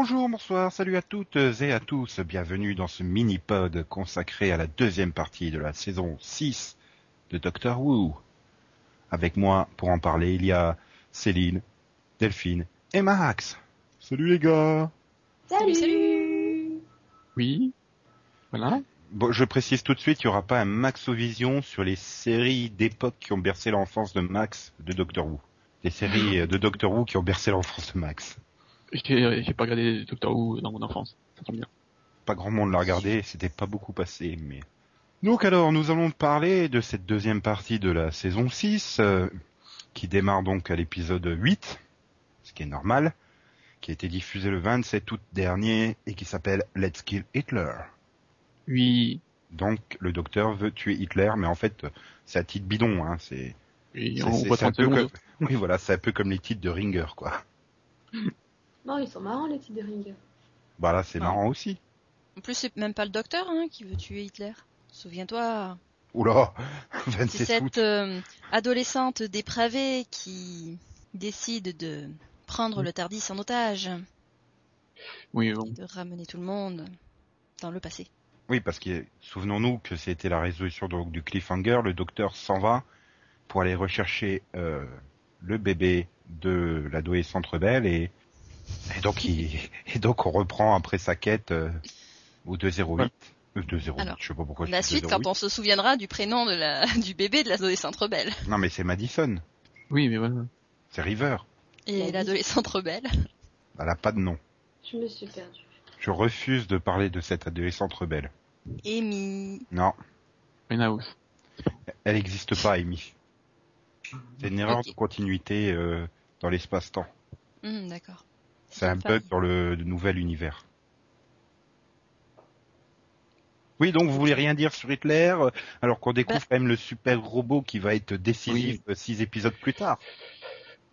Bonjour, bonsoir, salut à toutes et à tous, bienvenue dans ce mini-pod consacré à la deuxième partie de la saison 6 de Doctor Who. Avec moi, pour en parler, il y a Céline, Delphine et Max. Salut les gars Salut, salut Oui. Voilà. Bon, je précise tout de suite, il n'y aura pas un Maxovision sur les séries d'époque qui ont bercé l'enfance de Max de Doctor Who. Les séries de Doctor Who qui ont bercé l'enfance de Max. J'ai j'ai pas regardé Doctor Who dans mon enfance. Ça tombe bien. Pas grand monde l'a regardé, c'était pas beaucoup passé, mais... Donc alors, nous allons parler de cette deuxième partie de la saison 6, euh, qui démarre donc à l'épisode 8, ce qui est normal, qui a été diffusé le 27 août dernier et qui s'appelle Let's Kill Hitler. Oui. Donc le docteur veut tuer Hitler, mais en fait c'est à titre bidon, hein. C'est Oui, on c'est- voit c'est un 30 peu secondes. comme... oui voilà, c'est un peu comme les titres de Ringer quoi. Non, ils sont marrants les Ringer. Bah là c'est Non. marrant aussi. En plus, c'est même pas le docteur hein, qui veut tuer Hitler. Souviens-toi, Oula, c'est 27 août. cette euh, adolescente dépravée qui décide de prendre le Tardis en otage Oui, bon. et de ramener tout le monde dans le passé. Oui, parce que souvenons-nous que c'était la résolution donc, du cliffhanger. Le docteur s'en va pour aller rechercher euh, le bébé de l'adolescente rebelle et, et donc il, et donc on reprend après sa quête euh, au 208. Euh, 208, Alors, je sais pas pourquoi La suite, 208. quand on se souviendra du prénom de la, du bébé de l'adolescente rebelle. Non mais c'est Madison, Oui, mais voilà. c'est River. Et La l'adolescente rebelle. Elle a pas de nom. Je me suis perdue. Je refuse de parler de cette adolescente rebelle. Amy. Non, House. elle n'existe pas, Amy. C'est une erreur de continuité euh, dans l'espace-temps. Hum, D'accord. C'est un bug dans le nouvel univers. Oui, donc vous voulez rien dire sur Hitler, euh, alors qu'on découvre Bah. quand même le super robot qui va être décisif euh, six épisodes plus tard.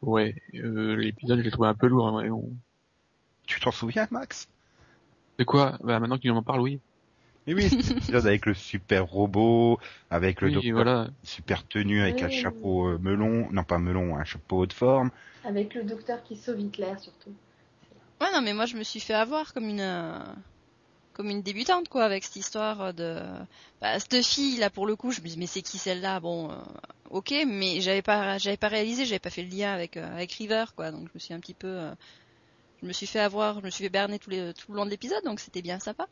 Ouais, euh, l'épisode, je l'ai trouvé un peu lourd. hein. Tu t'en souviens, Max? De quoi? Bah maintenant qu'il m'en parle, oui. Mais oui, cet épisode avec le super robot, avec le oui, docteur voilà. super tenu avec un Oui. chapeau euh, melon, non pas melon, un chapeau haute forme. Avec le docteur qui sauve Hitler surtout. Ouais, non, mais moi, je me suis fait avoir comme une, euh, comme une débutante, quoi, avec cette histoire de, bah, cette fille, là, pour le coup, je me dis, mais c'est qui celle-là? Bon, euh, ok, mais j'avais pas, j'avais pas réalisé, j'avais pas fait le lien avec, euh, avec River, quoi, donc je me suis un petit peu, euh, je me suis fait avoir, je me suis fait berner tout, les, tout le long de l'épisode, donc c'était bien sympa.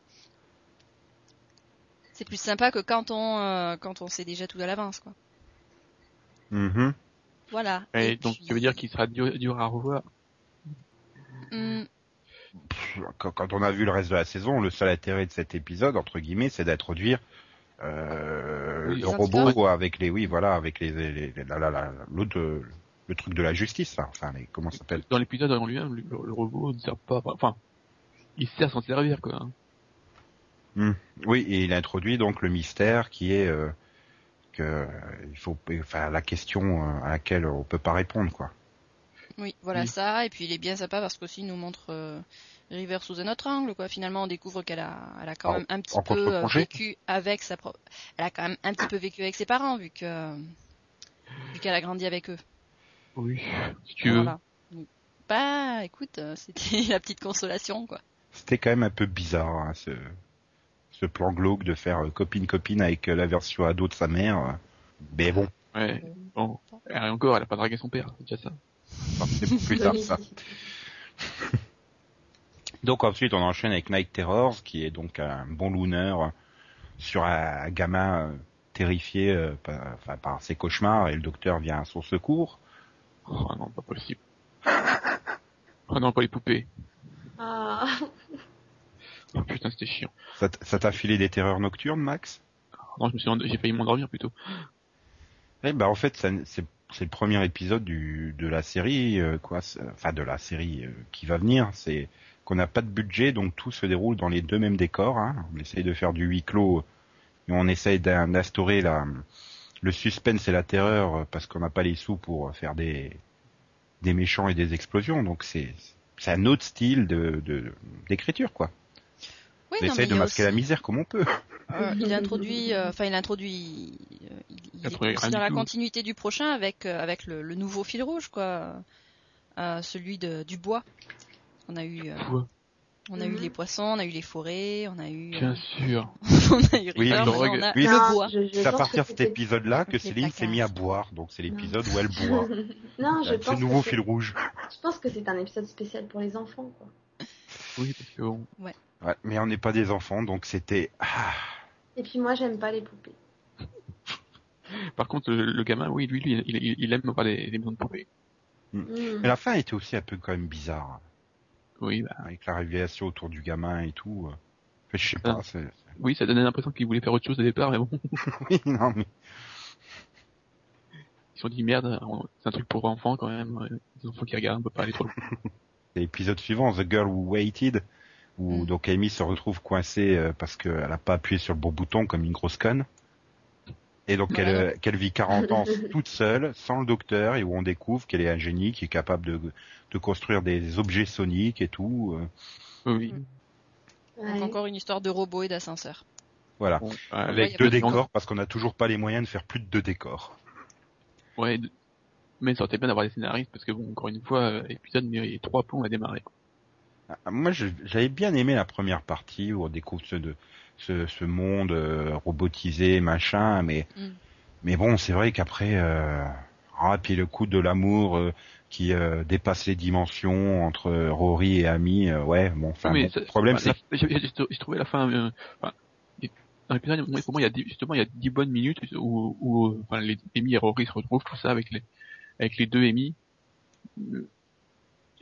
C'est plus sympa que quand on, euh, quand on sait déjà tout à l'avance, quoi. Mhm. Voilà. Et, donc, puis- tu veux dire qu'il sera dur, dur à revoir? Hum, Quand, quand on a vu le reste de la saison, le seul intérêt de cet épisode, entre guillemets, c'est d'introduire euh, Oui, le robot avec les, oui, voilà, avec les, les, les- la- la- la- l'autre, le truc de la justice, là. enfin, les, comment ça s'appelle Dans l'épisode en lui-même, le, le robot ne sert pas... Enfin, il sert sans servir, quoi. hein. Oui, et il introduit donc le mystère qui est euh, que il faut, enfin, la question euh, à laquelle on peut pas répondre, quoi. Oui, voilà Oui. ça. Et puis il est bien sympa parce qu'aussi il nous montre euh, River sous un autre angle. Quoi. Finalement, on découvre qu'elle a, elle a quand En- même un petit peu euh, vécu avec sa propre. Elle a quand même un petit peu vécu avec ses parents vu que vu qu'elle a grandi avec eux. Oui, si tu veux. Voilà. Bah, écoute, euh, c'était la petite consolation, quoi. C'était quand même un peu bizarre, hein, ce, ce plan glauque de faire copine-copine avec la version ado de sa mère. Mais bon, Ouais, bon. Et encore, elle a pas dragué son père, c'est déjà ça. Enfin, c'est plus tard ça. Donc ensuite, on enchaîne avec Night Terrors, qui est donc un bon looner sur un gamin euh, terrifié euh, par, enfin, par ses cauchemars, et le docteur vient à son secours. Oh non, pas possible. Oh non, pas les poupées. Ah, Oh putain, c'était chiant. Ça t'a filé des terreurs nocturnes, Max? Non, je me suis, j'ai failli m'endormir plutôt. Eh ben en fait, c'est c'est le premier épisode de la série, euh, quoi, enfin de la série euh, qui va venir. C'est qu'on n'a pas de budget, donc tout se déroule dans les deux mêmes décors. Hein. On essaye de faire du huis clos et on essaye d'in- d'instaurer le suspense et la terreur euh, parce qu'on n'a pas les sous pour faire des méchants et des explosions. Donc c'est un autre style d'écriture quoi. Oui, on essaye de masquer la misère comme on peut. Euh, il introduit, euh, enfin il introduit, euh, il, il est dans la tout. continuité du prochain avec euh, avec le, le nouveau fil rouge quoi, euh, celui de, du bois. On a eu, euh. On a eu Mhm. les poissons, on a eu les forêts, on a eu, Bien sûr. on a eu Oui, River, drogue. on a Oui, le bois. C'est à partir de cet épisode-là que Céline s'est mise à boire, donc c'est l'épisode où elle boit. non, je Ce pense, nouveau que fil rouge. je pense que c'est un épisode spécial pour les enfants. Quoi. Oui, parce que bon. Ouais, mais on n'est pas des enfants, donc c'était... Ah, Et puis moi, j'aime pas les poupées. Par contre, le, le gamin, oui, lui, lui, il, il, il aime des, des maisons de poupées. Mm. Mais la fin était aussi un peu quand même bizarre, Oui, bah, avec la révélation autour du gamin et tout. Enfin, je sais pas, Ah. c'est... oui, ça donnait l'impression qu'il voulait faire autre chose au départ, mais bon, Oui, non, mais... ils se sont dit merde, on- c'est un truc pour enfants quand même. Les enfants qui regardent, on peut pas aller trop loin. L'épisode suivant, The Girl Who Waited, où Mm. donc Amy se retrouve coincée euh, parce qu'elle a pas appuyé sur le bon bouton comme une grosse conne. Et donc Ouais. euh, qu'elle vit 40 ans toute seule, sans le docteur, et où on découvre qu'elle est un génie qui est capable de, de construire des objets soniques et tout. euh, Oui. Mm. Ouais. Donc encore une histoire de robots et d'ascenseurs. voilà. Bon, Avec y a deux de décors, parce qu'on n'a toujours pas les moyens de faire plus de deux décors. Ouais, mais ça aurait été bien d'avoir des scénaristes parce que bon, encore une fois, épisode mais trois plombs à démarrer. quoi. Ah, Moi, j'avais bien aimé la première partie où on découvre ce, de, ce, ce monde euh, robotisé, machin, mais Mm. mais bon, c'est vrai qu'après, euh, ah, puis le coup de l'amour euh, qui euh, dépasse les dimensions entre Rory et Amy, euh, ouais, bon, enfin, bon, le problème c'est j'ai trouvé la fin. euh, enfin, dans l'épisode, pour moi, il y a justement il y a dix bonnes minutes où, où enfin, les Amy et Rory se retrouvent tout ça avec les avec les deux Amy.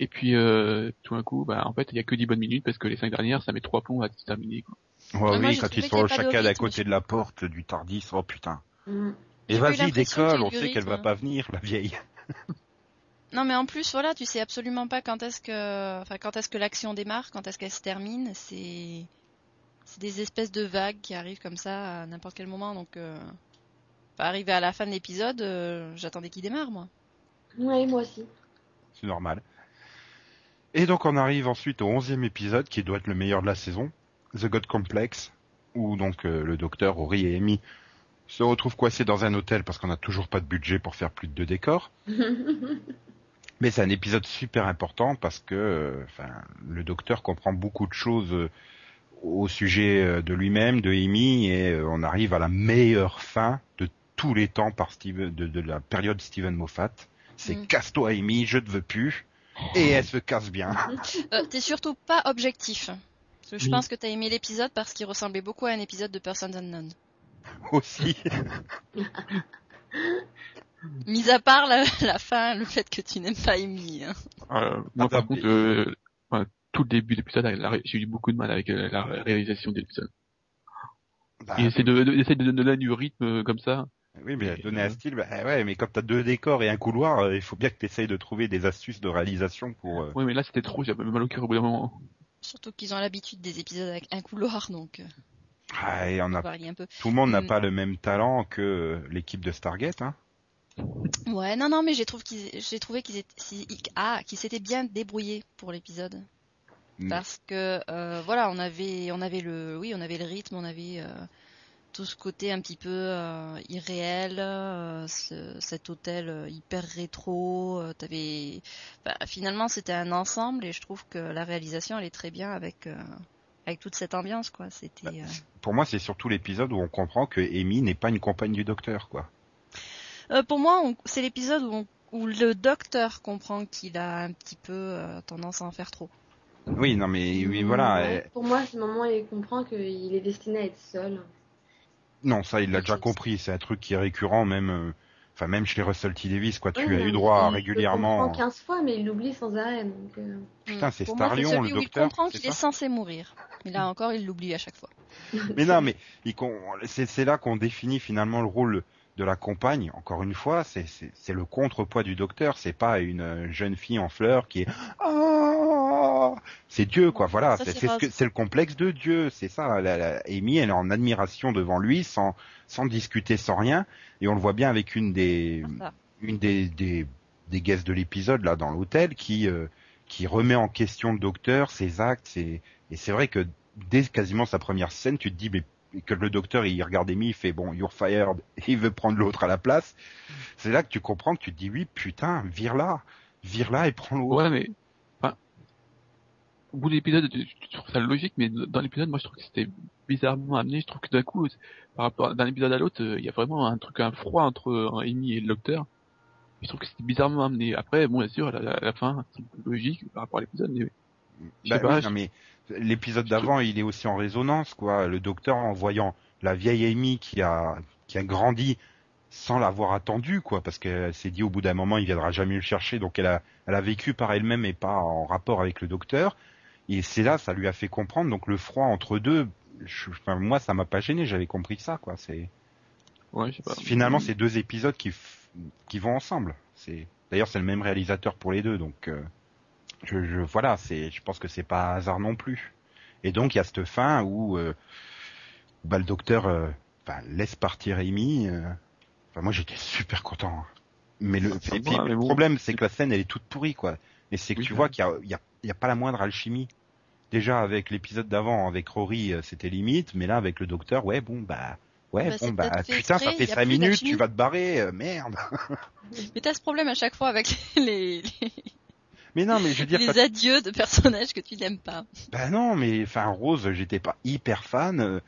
Et puis euh, tout d'un coup, bah en fait il y a que dix bonnes minutes parce que les cinq dernières ça met trois plombs à se terminer. Quoi. Ouais, oui, quand ils sont chacun rythme côté de la porte du Tardis, oh putain. Mm. Et vas-y, décolle, on sait qu'elle va pas venir, la vieille. Non mais en plus voilà, tu sais absolument pas quand est-ce que, enfin quand est-ce que l'action démarre, quand est-ce qu'elle se termine. C'est, c'est des espèces de vagues qui arrivent comme ça à n'importe quel moment. Donc, euh... enfin, arrivé à la fin de l'épisode, euh, j'attendais qu'il démarre moi. Oui, moi aussi. C'est normal. Et donc on arrive ensuite au onzième épisode, qui doit être le meilleur de la saison, The God Complex, où donc euh, le docteur Rory et Amy se retrouvent coincés dans un hôtel parce qu'on n'a toujours pas de budget pour faire plus de deux décors. Mais c'est un épisode super important parce que euh, le docteur comprend beaucoup de choses euh, au sujet euh, de lui-même, de Amy, et on arrive à la meilleure fin de tous les temps par Steven, de, de la période Steven Moffat. C'est Mm. casse-toi Amy, je ne veux plus. Et elle se casse bien. Euh, t'es surtout pas objectif. Parce que je Oui. pense que t'as aimé l'épisode parce qu'il ressemblait beaucoup à un épisode de Persons Unknown. Aussi. Mis à part la, la fin, le fait que tu n'aimes pas Amy. hein. Euh, moi par contre, euh, enfin, tout le début de l'épisode, j'ai eu beaucoup de mal avec la réalisation de l'épisode. Bah, Il essaie de, de, essaie de donner du rythme comme ça. Oui, mais Et, donner un euh, style, bah, ouais, mais quand t'as deux décors et un couloir, euh, il faut bien que tu essayes de trouver des astuces de réalisation pour. euh, Oui, mais là c'était trop, j'avais mal au cœur au bout d'un moment. Surtout qu'ils ont l'habitude des épisodes avec un couloir, donc euh, ah, et on a, un peu. tout le monde n'a Mm. pas le même talent que l'équipe de Stargate, hein. Ouais, non, non, mais j'ai trouvé qu'ils, j'ai trouvé qu'ils étaient, si- ah, qu'ils s'étaient bien débrouillés pour l'épisode. Mm. Parce que, euh, voilà, on avait, on avait le, oui, on avait le rythme, on avait euh, tout ce côté un petit peu euh, irréel, euh, ce- cet hôtel euh, hyper rétro. euh, t'avais, bah, finalement, c'était un ensemble et je trouve que la réalisation, elle est très bien avec, euh, avec toute cette ambiance, quoi. C'était. euh, Pour moi, c'est surtout l'épisode où on comprend que Amy n'est pas une compagne du docteur, quoi. Euh, pour moi, on- c'est l'épisode où, on- où le docteur comprend qu'il a un petit peu euh, tendance à en faire trop. Oui, non, mais oui, Mm, voilà. ouais. Pour moi, c'est le moment où il comprend qu'il est destiné à être seul. Non, ça, il l'a déjà compris. C'est un truc qui est récurrent, même, euh, enfin, même chez Russell T Davis, quoi. Tu as eu droit il- régulièrement. le comprend 15 fois, mais il l'oublie sans arrêt. Donc, euh, Putain, c'est Pour moi, Starlion, le docteur, Il comprend qu'il est censé mourir. Mais là encore, il l'oublie à chaque fois. Mais non, mais c'est c'est là qu'on définit finalement le rôle de la compagne. Encore une fois, c'est le contrepoids du docteur. C'est pas une euh, jeune fille en fleurs qui est C'est Dieu quoi. Voilà, c'est ce le complexe de Dieu. C'est ça. La, la- Amy, elle est en admiration devant lui, sans sans discuter, sans rien. Et on le voit bien avec une des une des des, des guests de l'épisode là dans l'hôtel qui euh, qui remet en question le docteur, ses actes, ses... et c'est vrai que dès quasiment sa première scène, tu te dis mais que le docteur il regarde Amy, il fait bon you're fired, et il veut prendre l'autre à la place. C'est là que tu comprends que tu te dis oui putain vire là, vire là et prends l'autre. Ouais, mais au bout de l'épisode, je trouve ça logique, mais dans l'épisode, moi, je trouve que c'était bizarrement amené. Je trouve que d'un coup, par rapport d'un épisode à l'autre, il y a vraiment un truc, un froid entre Amy et le docteur. Je trouve que c'était bizarrement amené. Après, bon, bien sûr, à la, fin, c'est logique par rapport à l'épisode, mais... Bah, pas, oui, non, mais l'épisode d'avant, il est aussi en résonance, quoi. Le docteur, en voyant la vieille Amy qui a, qui a grandi sans l'avoir attendu, quoi, parce qu'elle s'est dit au bout d'un moment, il viendra jamais le chercher, donc elle a, elle a vécu par elle-même et pas en rapport avec le docteur. Et c'est là, ça lui a fait comprendre. Donc le froid entre deux, je, enfin, moi, ça m'a pas gêné. J'avais compris ça, quoi. C'est ouais, pas. finalement c'est deux épisodes qui qui vont ensemble. C'est d'ailleurs c'est le même réalisateur pour les deux, donc euh, je, je, voilà, c'est je pense que c'est pas hasard non plus. Et donc il y a cette fin où euh, bah, le docteur euh, laisse partir Amy. Enfin, moi j'étais super content. Hein. Mais le, et puis, le problème c'est que la scène elle est toute pourrie quoi. Et c'est que tu vois qu'il y a, il y a il n'y a pas la moindre alchimie. Déjà avec l'épisode d'avant, avec Rory, euh, c'était limite, mais là avec le docteur, ouais, bon bah, ouais, Bah, bon bah, putain, ça fait y a cinq plus minutes, d'alchimie. tu vas te barrer, euh, merde. Mais t'as ce problème à chaque fois avec les, les, mais non, mais je veux dire, les adieux de personnages que tu n'aimes pas. bah non, mais enfin Rose, j'étais pas hyper fan. euh,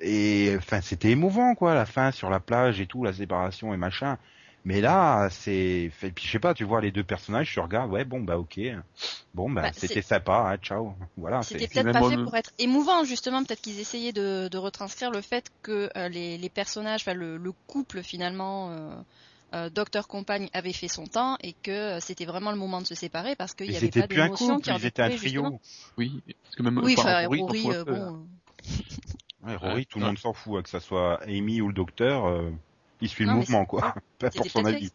et enfin c'était émouvant quoi, la fin sur la plage et tout, la séparation et machin. Mais là, c'est, et puis je sais pas, tu vois les deux personnages, tu regardes, ouais, bon bah ok, bon bah, Bah, c'était sympa, hein, ciao, voilà. C'était peut-être pas fait pour être émouvant, justement. Peut-être qu'ils essayaient de, de retranscrire le fait que euh, les, les personnages, enfin le, le couple finalement, euh, euh, docteur compagne avait fait son temps et que euh, c'était vraiment le moment de se séparer parce qu'il Ils y avait pas plus un d'émotion couple, qui en ils étaient un trio. Oui, parce que même Oui, enfin, Rory, euh, bon. Ouais, Rory, Ouais. tout le monde s'en fout, hein, que ça soit Amy ou le docteur, euh, il suit le Non, mouvement, quoi. C'était importe son avis.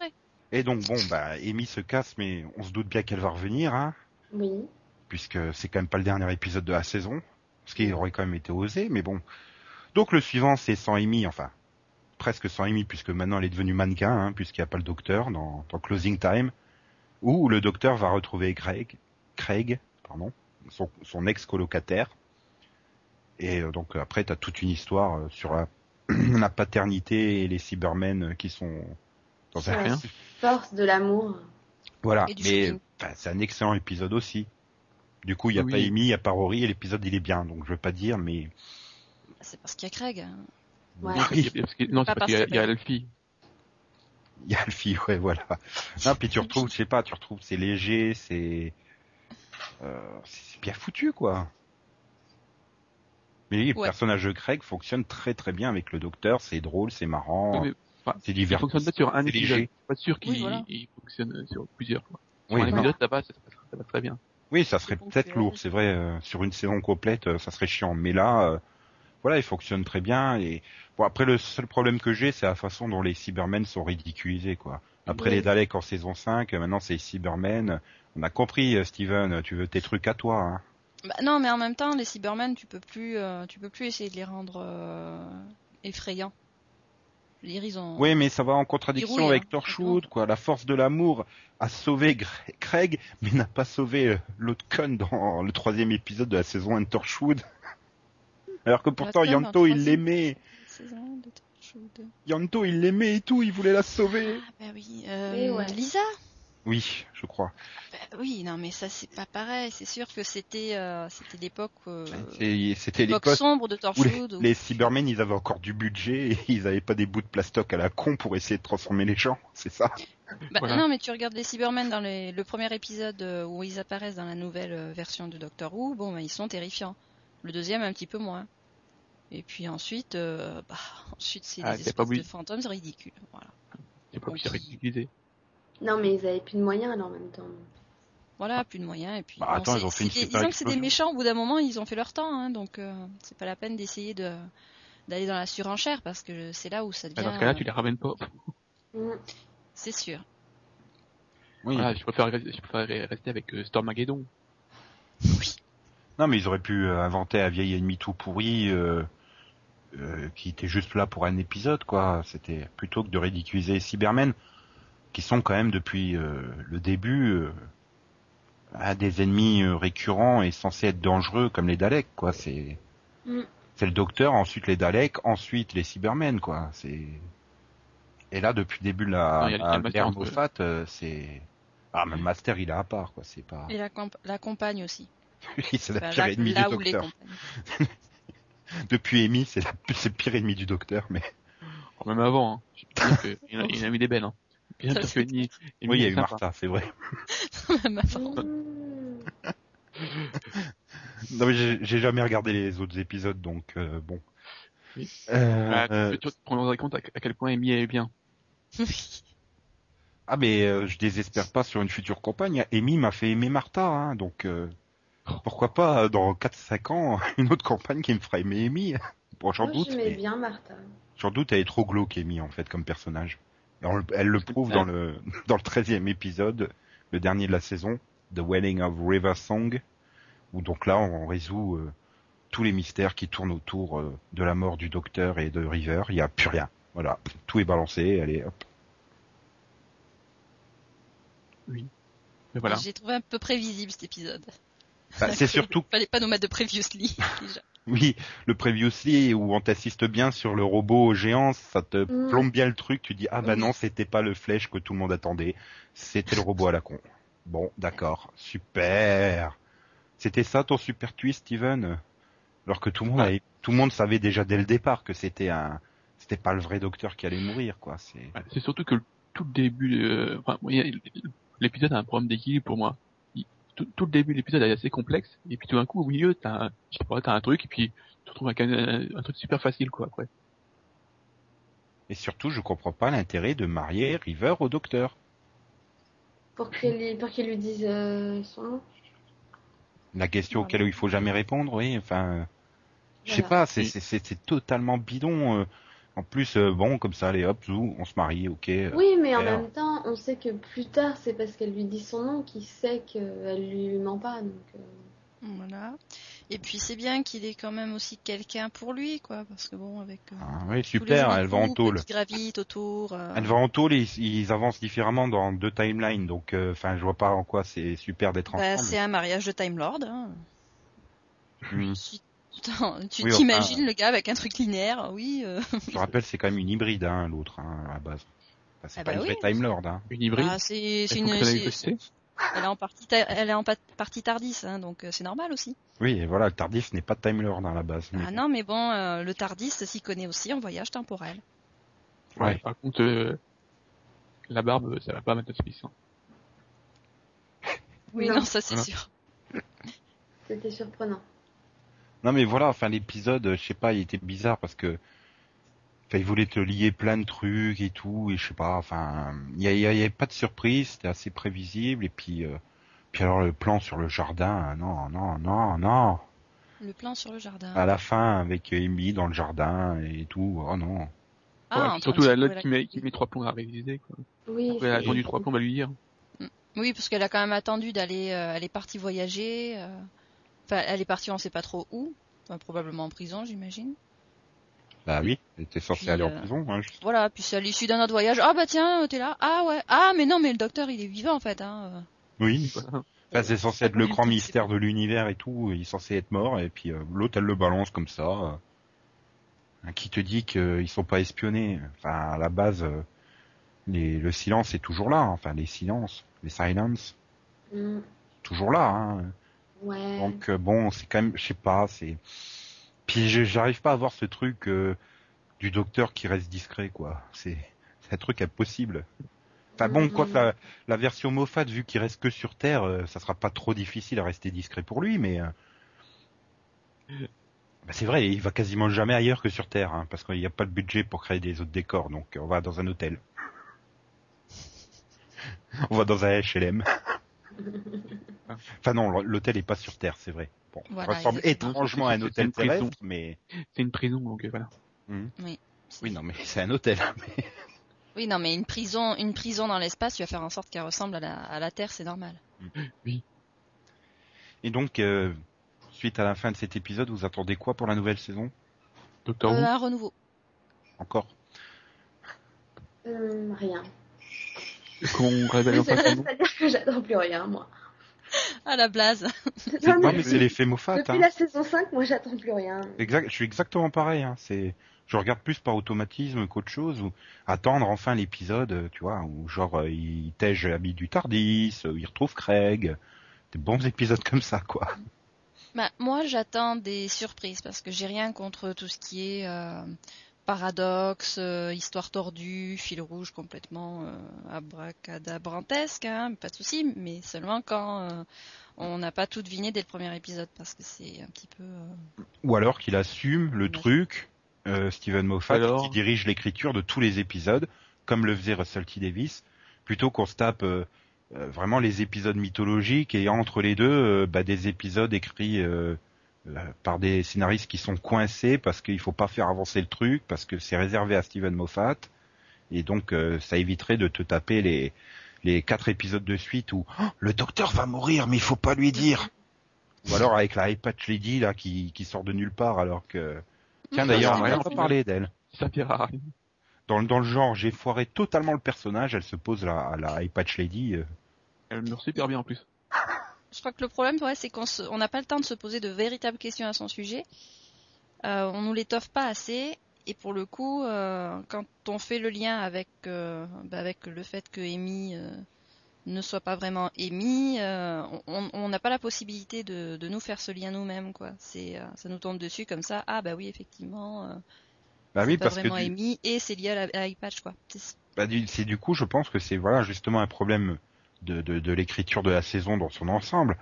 Et donc, bon, bah, Amy se casse, mais on se doute bien qu'elle va revenir, hein, Oui. puisque c'est quand même pas le dernier épisode de la saison, ce qui aurait quand même été osé, mais bon. Donc, le suivant, c'est sans Amy, enfin, presque sans Amy, puisque maintenant elle est devenue mannequin, hein, puisqu'il n'y a pas le docteur dans, dans Closing Time, où le docteur va retrouver Craig, Craig, pardon, son, son ex-colocataire. Et euh, donc après, t'as toute une histoire euh, sur la, la paternité et les Cybermen euh, qui sont dans un... la force de l'amour. Voilà, mais c'est un excellent épisode aussi. Du coup, il y a Oui. pas Amy, il y a pas Rory, et l'épisode il est bien, donc je veux pas dire, mais C'est parce qu'il y a Craig. hein. Ouais. Oui, non, c'est parce qu'il y a, parce il y a que- Alfie. il y a fille, ouais, voilà. Non, puis tu retrouves, je sais pas, tu retrouves, c'est léger, c'est, euh, c'est bien foutu, quoi. Mais le Ouais. personnage de Craig fonctionne très très bien avec le docteur, c'est drôle, c'est marrant, Oui, mais, enfin, c'est il divers. fonctionne pas sur un épisode. léger. Pas sûr qu'il Oui, voilà. il fonctionne sur plusieurs. Quoi. Sur Oui, un non. épisode, ça va, ça, ça, ça va très bien. Oui, ça serait peut-être lourd, c'est vrai, euh, sur une saison complète, euh, ça serait chiant. Mais là, euh, voilà, il fonctionne très bien. Et bon, après, le seul problème que j'ai, c'est la façon dont les Cybermen sont ridiculisés, quoi. Après Oui. les Daleks en saison 5, euh, maintenant c'est les Cybermen. On a compris, Steven, tu veux tes trucs à toi. Hein. Bah, non, mais en même temps, les Cybermen, tu peux plus, euh, tu peux plus essayer de les rendre euh, effrayants. Je veux dire, ils ont. Oui, mais ça va en contradiction avec hein, Torchwood, quoi. La force de l'amour a sauvé Gre- Craig, mais n'a pas sauvé euh, l'autre con dans le troisième épisode de la saison 1 de Torchwood. Alors que pourtant, Yanto, il l'aimait. Saison de Torchwood. Yanto, il l'aimait et tout, il voulait la sauver. Ah bah oui. Euh, ouais. Lisa. Oui, je crois. Bah oui, non, mais ça c'est pas pareil. C'est sûr que c'était, euh, c'était l'époque, euh, C'était l'époque l'époque sombre de où les, Torchwood. où- les Cybermen, ils avaient encore du budget et ils avaient pas des bouts de plastoc à la con pour essayer de transformer les gens, c'est ça? Bah, Voilà. Non, mais tu regardes les Cybermen dans les- le premier épisode euh, où ils apparaissent dans la nouvelle version de Doctor Who. Bon, bah, ils sont terrifiants. Le deuxième un petit peu moins. Et puis ensuite, euh, bah, ensuite c'est Ah, des pas espèces de fantômes ridicules. Voilà. C'est pas. Non, mais ils avaient plus de moyens alors en même temps. Voilà, plus de moyens. Et puis, Bah, bon, attends, ils ont fait une des- disons que c'est des méchants. Au bout d'un moment, ils ont fait leur temps, hein, donc euh, c'est pas la peine d'essayer de d'aller dans la surenchère parce que c'est là où ça devient. Dans ce cas-là, euh, tu les ramènes pas. Mm. C'est sûr. Oui. Voilà, je préfère, je préfère rester avec euh, Stormageddon. Oui. Non, mais ils auraient pu euh, inventer un vieil ennemi tout pourri euh, euh, qui était juste là pour un épisode, quoi. C'était plutôt que de ridiculiser Cybermen, qui sont quand même depuis euh, le début euh, des ennemis euh, récurrents et censés être dangereux, comme les Daleks, quoi. C'est Mm. c'est le Docteur, ensuite les Daleks, ensuite les Cybermen, quoi. C'est et là depuis le début de la l'ère. Moffat, c'est ah mais le Master il est à part, quoi. C'est pas Et la, camp- la compagne aussi. Oui, c'est la pire ennemie là du docteur. Depuis Amy, c'est la c'est le pire ennemi du docteur, mais Oh, Même avant, hein. Il, a, il a eu des belles. Hein. Bien sûr que oui, il y a eu. Martha, c'est vrai. Non mais j'ai jamais regardé les autres épisodes, donc euh, bon. Oui. Euh, Ah, euh, tu tu te rendrais compte à, à quel point Amy est bien. ah mais euh, je désespère pas sur une future campagne. Amy m'a fait aimer Martha, hein, donc euh, pourquoi pas euh, dans 4-5 ans une autre campagne qui me fera aimer Amy. Bon, j'en doute, j'aimais mais bien Martha. j'en doute, elle est trop glauque Amy en fait comme personnage. On elle le prouve dans le dans le 13e épisode, le dernier de la saison, The Wedding of River Song, où donc là on résout euh, tous les mystères qui tournent autour euh, de la mort du docteur et de River. Il y a plus rien. Voilà, tout est balancé. Allez, hop. Mais voilà. J'ai trouvé un peu prévisible cet épisode. Bah, c'est surtout, Fallait pas nous mettre de previously. déjà. Oui, le previously où on t'assiste bien sur le robot géant, ça te Mm. plombe bien le truc. Tu dis ah bah Oui. non, c'était pas le flèche que tout le monde attendait, c'était le robot à la con. Bon, d'accord, super. C'était ça ton super twist, Steven? Alors que tout le monde, Ouais. avait- tout le monde savait déjà dès le départ que c'était un, c'était pas le vrai docteur qui allait mourir, quoi. C'est. Ouais, C'est surtout que le- tout le début, euh, enfin, l'épisode a un problème d'équilibre pour moi. Tout, tout le début de l'épisode est assez complexe, et puis tout d'un coup, au milieu, t'as, un- je sais pas, t'as un truc, et puis tu te retrouves avec un, un truc super facile, quoi, après. Et surtout, je comprends pas l'intérêt de marier River au docteur. Pour qu'il lui, pour qu'il lui dise euh, son nom. La question Voilà. auquel il faut jamais répondre, oui. Enfin, je sais Voilà. pas, c'est c'est- c'est c'est totalement bidon. En plus, euh, bon, comme ça, allez, hop, zou, on se marie, ok. euh. Oui, mais en même temps, on sait que plus tard, c'est parce qu'elle lui dit son nom qu'il sait qu'elle lui ment pas. Donc, euh, Voilà. Et puis c'est bien qu'il ait quand même aussi quelqu'un pour lui, quoi, parce que bon, avec euh, Ah, oui, super, elle va en tôle. gravitent autour. euh, Elle va en tôle, ils, ils avancent différemment dans deux timelines, donc, euh, enfin, je vois pas en quoi c'est super d'être bah, ensemble. c'est un mariage de Time Lord. Hein. Tu Oui, enfin, t'imagines le gars avec un truc linéaire, oui. euh, Je rappelle, c'est quand même une hybride, hein, l'autre, hein, à la base. Enfin, c'est Ah pas bah une oui. vraie Time Lord, hein. Une hybride. ah, c'est une, elle est en partie, ta- elle est en pa- partie tardis, hein, donc euh, c'est normal aussi. Oui, et voilà, le Tardif n'est pas Time Lord à la base. mais Ah non, mais bon, euh, le tardis s'y connaît aussi en voyage temporel. Ouais. Par contre, euh, la barbe, ça va pas mettre Smith. Hein. Oui, Non. non, ça c'est Voilà. sûr. c'était surprenant. Non mais voilà, enfin l'épisode, euh, je sais pas, il était bizarre parce que enfin, il voulait te lier plein de trucs et tout, et je sais pas, enfin, il y, a- il y avait pas de surprise, c'était assez prévisible, et puis, euh, puis alors le plan sur le jardin, euh, non, non, non, non, Le plan sur le jardin. à la fin avec Amy dans le jardin et tout, oh non. Ah, surtout la l'autre qui met, qui met trois plombs à réviser, quoi. Oui, Elle a attendu trois plombs à lui dire. Oui, parce qu'elle a quand même attendu d'aller, euh, elle est partie voyager. euh, Enfin, elle est partie, on sait pas trop où. Enfin, probablement en prison, j'imagine. Bah oui, elle était censée Puis, aller en euh, prison, hein, juste. Voilà, puis c'est à l'issue d'un autre voyage. Ah bah tiens, t'es là. Ah ouais. Ah mais non, mais le docteur, il est vivant en fait. Hein. Oui, Voilà. Enfin, c'est censé être le Oui, grand mystère de l'univers et tout, il est censé être mort, et puis euh, l'autre elle le balance comme ça. euh, hein, qui te dit qu'ils sont pas espionnés. Enfin, à la base, euh, les, le silence est toujours là, hein. enfin les silences, les silences, Mm, toujours là. Hein. Ouais. Donc euh, bon, c'est quand même, je sais pas, c'est. Puis je- j'arrive pas à voir ce truc euh, du docteur qui reste discret, quoi. C'est c'est un truc impossible. Enfin bon, quoi que la, la version Moffat, vu qu'il reste que sur Terre, euh, ça sera pas trop difficile à rester discret pour lui, mais euh, bah, c'est vrai, il va quasiment jamais ailleurs que sur Terre, hein, parce qu'il n'y a pas de budget pour créer des autres décors, donc on va dans un hôtel. on va dans un HLM. Enfin non, l'hôtel est pas sur Terre, c'est vrai. Bon, Voilà, ressemble exactement. étrangement à un hôtel une prison. terrestre, mais C'est une prison, donc euh, voilà. oui, non, mais c'est un hôtel. mais- Oui, non, mais une prison, une prison dans l'espace, tu vas faire en sorte qu'elle ressemble à la, à la Terre, c'est normal. Et donc, euh, suite à la fin de cet épisode, vous attendez quoi pour la nouvelle saison? Docteur Euh, Who. un renouveau. Encore? Hum, rien. Qu'on révèle enfin c'est- son nom. C'est-à-dire que j'attends plus rien, moi. À la blase. C'est- Non, Non, mais mais c'est l'effet Moffat. Depuis Hein. la saison 5, moi, j'attends plus rien. Exact, je suis exactement pareil. Hein. C'est, je regarde plus par automatisme qu'autre chose, ou attendre enfin l'épisode, tu vois, où genre euh, il tège l'habit du Tardis, euh, il retrouve Craig, des bons épisodes comme ça, quoi. Bah, moi, j'attends des surprises parce que j'ai rien contre tout ce qui est euh, paradoxe, euh, histoire tordue, fil rouge complètement euh, abracadabrantesque, hein, pas de souci, mais seulement quand euh, on n'a pas tout deviné dès le premier épisode parce que c'est un petit peu. euh, Ou alors qu'il assume le Ouais. truc, euh, Steven Moffat, Alors qui dirige l'écriture de tous les épisodes, comme le faisait Russell T Davis, plutôt qu'on se tape vraiment les épisodes mythologiques et entre les deux, bah, des épisodes écrits par des scénaristes qui sont coincés parce qu'il faut pas faire avancer le truc, parce que c'est réservé à Steven Moffat, et donc euh, ça éviterait de te taper les les quatre épisodes de suite où Oh, le docteur va mourir mais il faut pas lui dire. Ou alors avec la iPatch Lady là qui, qui sort de nulle part alors que tiens d'ailleurs on n'a pas parlé d'elle. Dans, le- dans le genre j'ai foiré totalement le personnage, elle se pose là à la iPatch Lady. euh. Elle meurt super bien en plus. Je crois que le problème, ouais, c'est qu'on n'a pas le temps de se poser de véritables questions à son sujet. Euh, on nous l'étoffe pas assez. Et pour le coup, euh, quand on fait le lien avec, euh, bah, avec le fait que Amy euh, ne soit pas vraiment Amy, on- n'a pas la possibilité de, de nous faire ce lien nous-mêmes, quoi. C'est, ça nous tombe dessus comme ça. Ah bah oui, effectivement, Bah oui pas parce que vraiment du- Amy et c'est lié à la- à iPatch, quoi. C'est- bah, du- c'est du coup je pense que c'est voilà justement un problème de, de, de l'écriture de la saison dans son ensemble.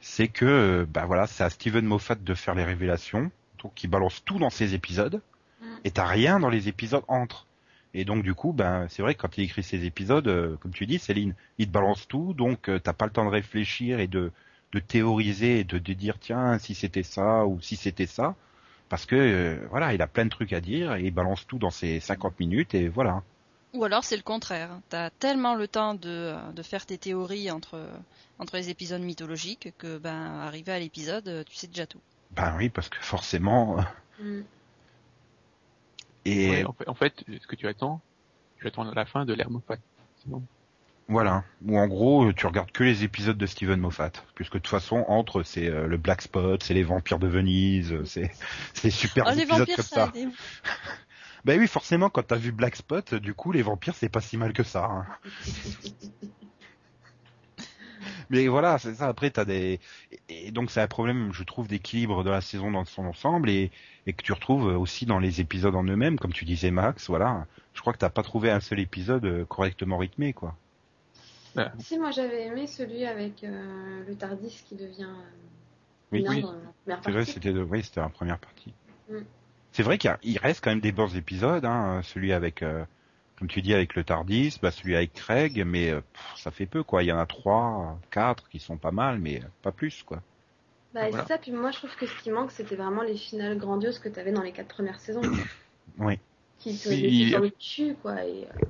C'est que euh, bah voilà c'est à Steven Moffat de faire les révélations, donc il balance tout dans ses épisodes. Mm. et t'as rien dans les épisodes entre. Et donc du coup, ben c'est vrai que quand il écrit ses épisodes, euh, comme tu dis, Céline, il te balance tout, donc euh, t'as pas le temps de réfléchir et de, de théoriser et de, de dire tiens si c'était ça ou si c'était ça, parce que euh, voilà, il a plein de trucs à dire et il balance tout dans ses 50 minutes et voilà. Ou alors c'est le contraire. T'as tellement le temps de, de faire tes théories entre, entre les épisodes mythologiques que ben arrivé à l'épisode, tu sais déjà tout. Ben oui, parce que forcément. euh, Mm. Et Ouais, en, fait, en fait, ce que tu attends, tu attends la fin de l'ère Moffat. Sinon, voilà. Ou en gros, tu regardes que les épisodes de Steven Moffat, puisque de toute façon entre c'est euh, le Black Spot, c'est les vampires de Venise, euh, c'est c'est super Oh, les épisodes vampires, comme ça ça. Ben oui, forcément, quand t'as vu Black Spot, du coup, les vampires, c'est pas si mal que ça. hein. Mais voilà, c'est ça. Après, t'as des et donc c'est un problème, je trouve, d'équilibre de la saison dans son ensemble et et que tu retrouves aussi dans les épisodes en eux-mêmes, comme tu disais, Max. Voilà, je crois que t'as pas trouvé un seul épisode euh, correctement rythmé, quoi. Si, moi j'avais aimé celui avec euh, le Tardis qui devient euh, Oui, C'est vrai, c'était de... oui, c'était la première partie. Mm. C'est vrai qu'il reste quand même des bons épisodes, hein, celui avec, euh, comme tu dis, avec le Tardis, bah, celui avec Craig, mais euh, pff, ça fait peu, quoi. Il y en a trois, quatre qui sont pas mal, mais euh, pas plus, quoi. Bah, Voilà. c'est ça, puis moi je trouve que ce qui manque, c'était vraiment les finales grandioses que tu avais dans les quatre premières saisons. Oui. Qui te Oui, sur le cul, quoi. Et, euh,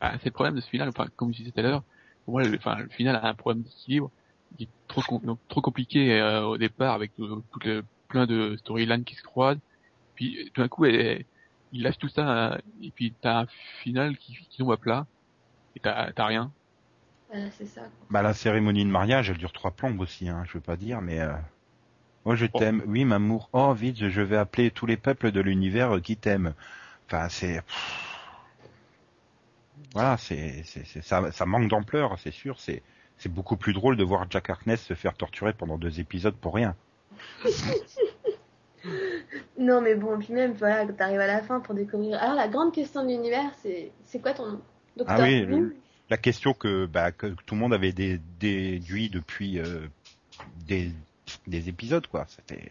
ah, c'est le problème de ce final. Enfin, comme je disais tout à l'heure, pour moi, le, enfin, le final a un problème d'équilibre qui est trop, com- donc, trop compliqué euh, au départ avec euh, les- plein de storylines qui se croisent. Puis euh, tout d'un coup, elle- il lâche tout ça euh, et puis t'as un final qui, qui tombe à plat et t'as t'as rien. bah, c'est ça. Bah, la cérémonie de mariage, elle dure trois plombes aussi, hein, je veux pas dire, mais... Euh... Moi, je Oh. t'aime. Oui, m'amour. Oh, vite, je vais appeler tous les peuples de l'univers euh, qui t'aiment. Enfin, c'est... Voilà, c'est, c'est, c'est- ça, ça manque d'ampleur, c'est sûr. C'est, c'est beaucoup plus drôle de voir Jack Harkness se faire torturer pendant deux épisodes pour rien. Non, mais bon, puis même, voilà, quand t'arrives à la fin pour découvrir. Alors, la grande question de l'univers, c'est c'est quoi ton nom Docteur Ah oui, le- La question que, bah, que tout le monde avait dé- déduit depuis euh, des, des épisodes, quoi. C'était...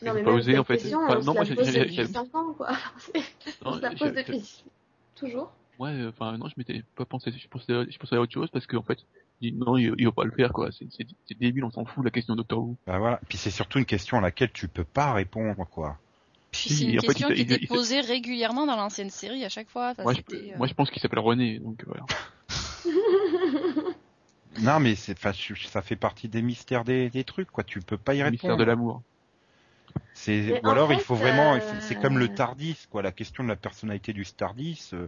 Non, J'ai mais pas même osé, en fait. question, Enfin, on non, moi, la j'ai- j'ai- depuis j'ai- 5 ans, quoi. on Non, se la je- pose depuis toujours. Ouais, euh, enfin non, je m'étais pas pensé, je pensais, je pensais à autre chose parce qu'en fait, je dis, non, il, il va pas le faire quoi. C'est débile, on s'en fout de la question de Doctor Who. Bah, voilà. Puis c'est surtout une question à laquelle tu peux pas répondre, quoi. Puis Si, c'est une en fait, question il- qui il- était il- posée régulièrement dans l'ancienne série à chaque fois. Moi, je, euh, moi, je pense qu'il s'appelle René, donc voilà. Non, mais c'est, ça fait partie des mystères des, des trucs, quoi. Tu peux pas y Le mystère répondre. de l'amour. C'est ou alors il fait, faut vraiment, euh, c'est comme le Tardis, quoi. La question de la personnalité du Tardis, euh,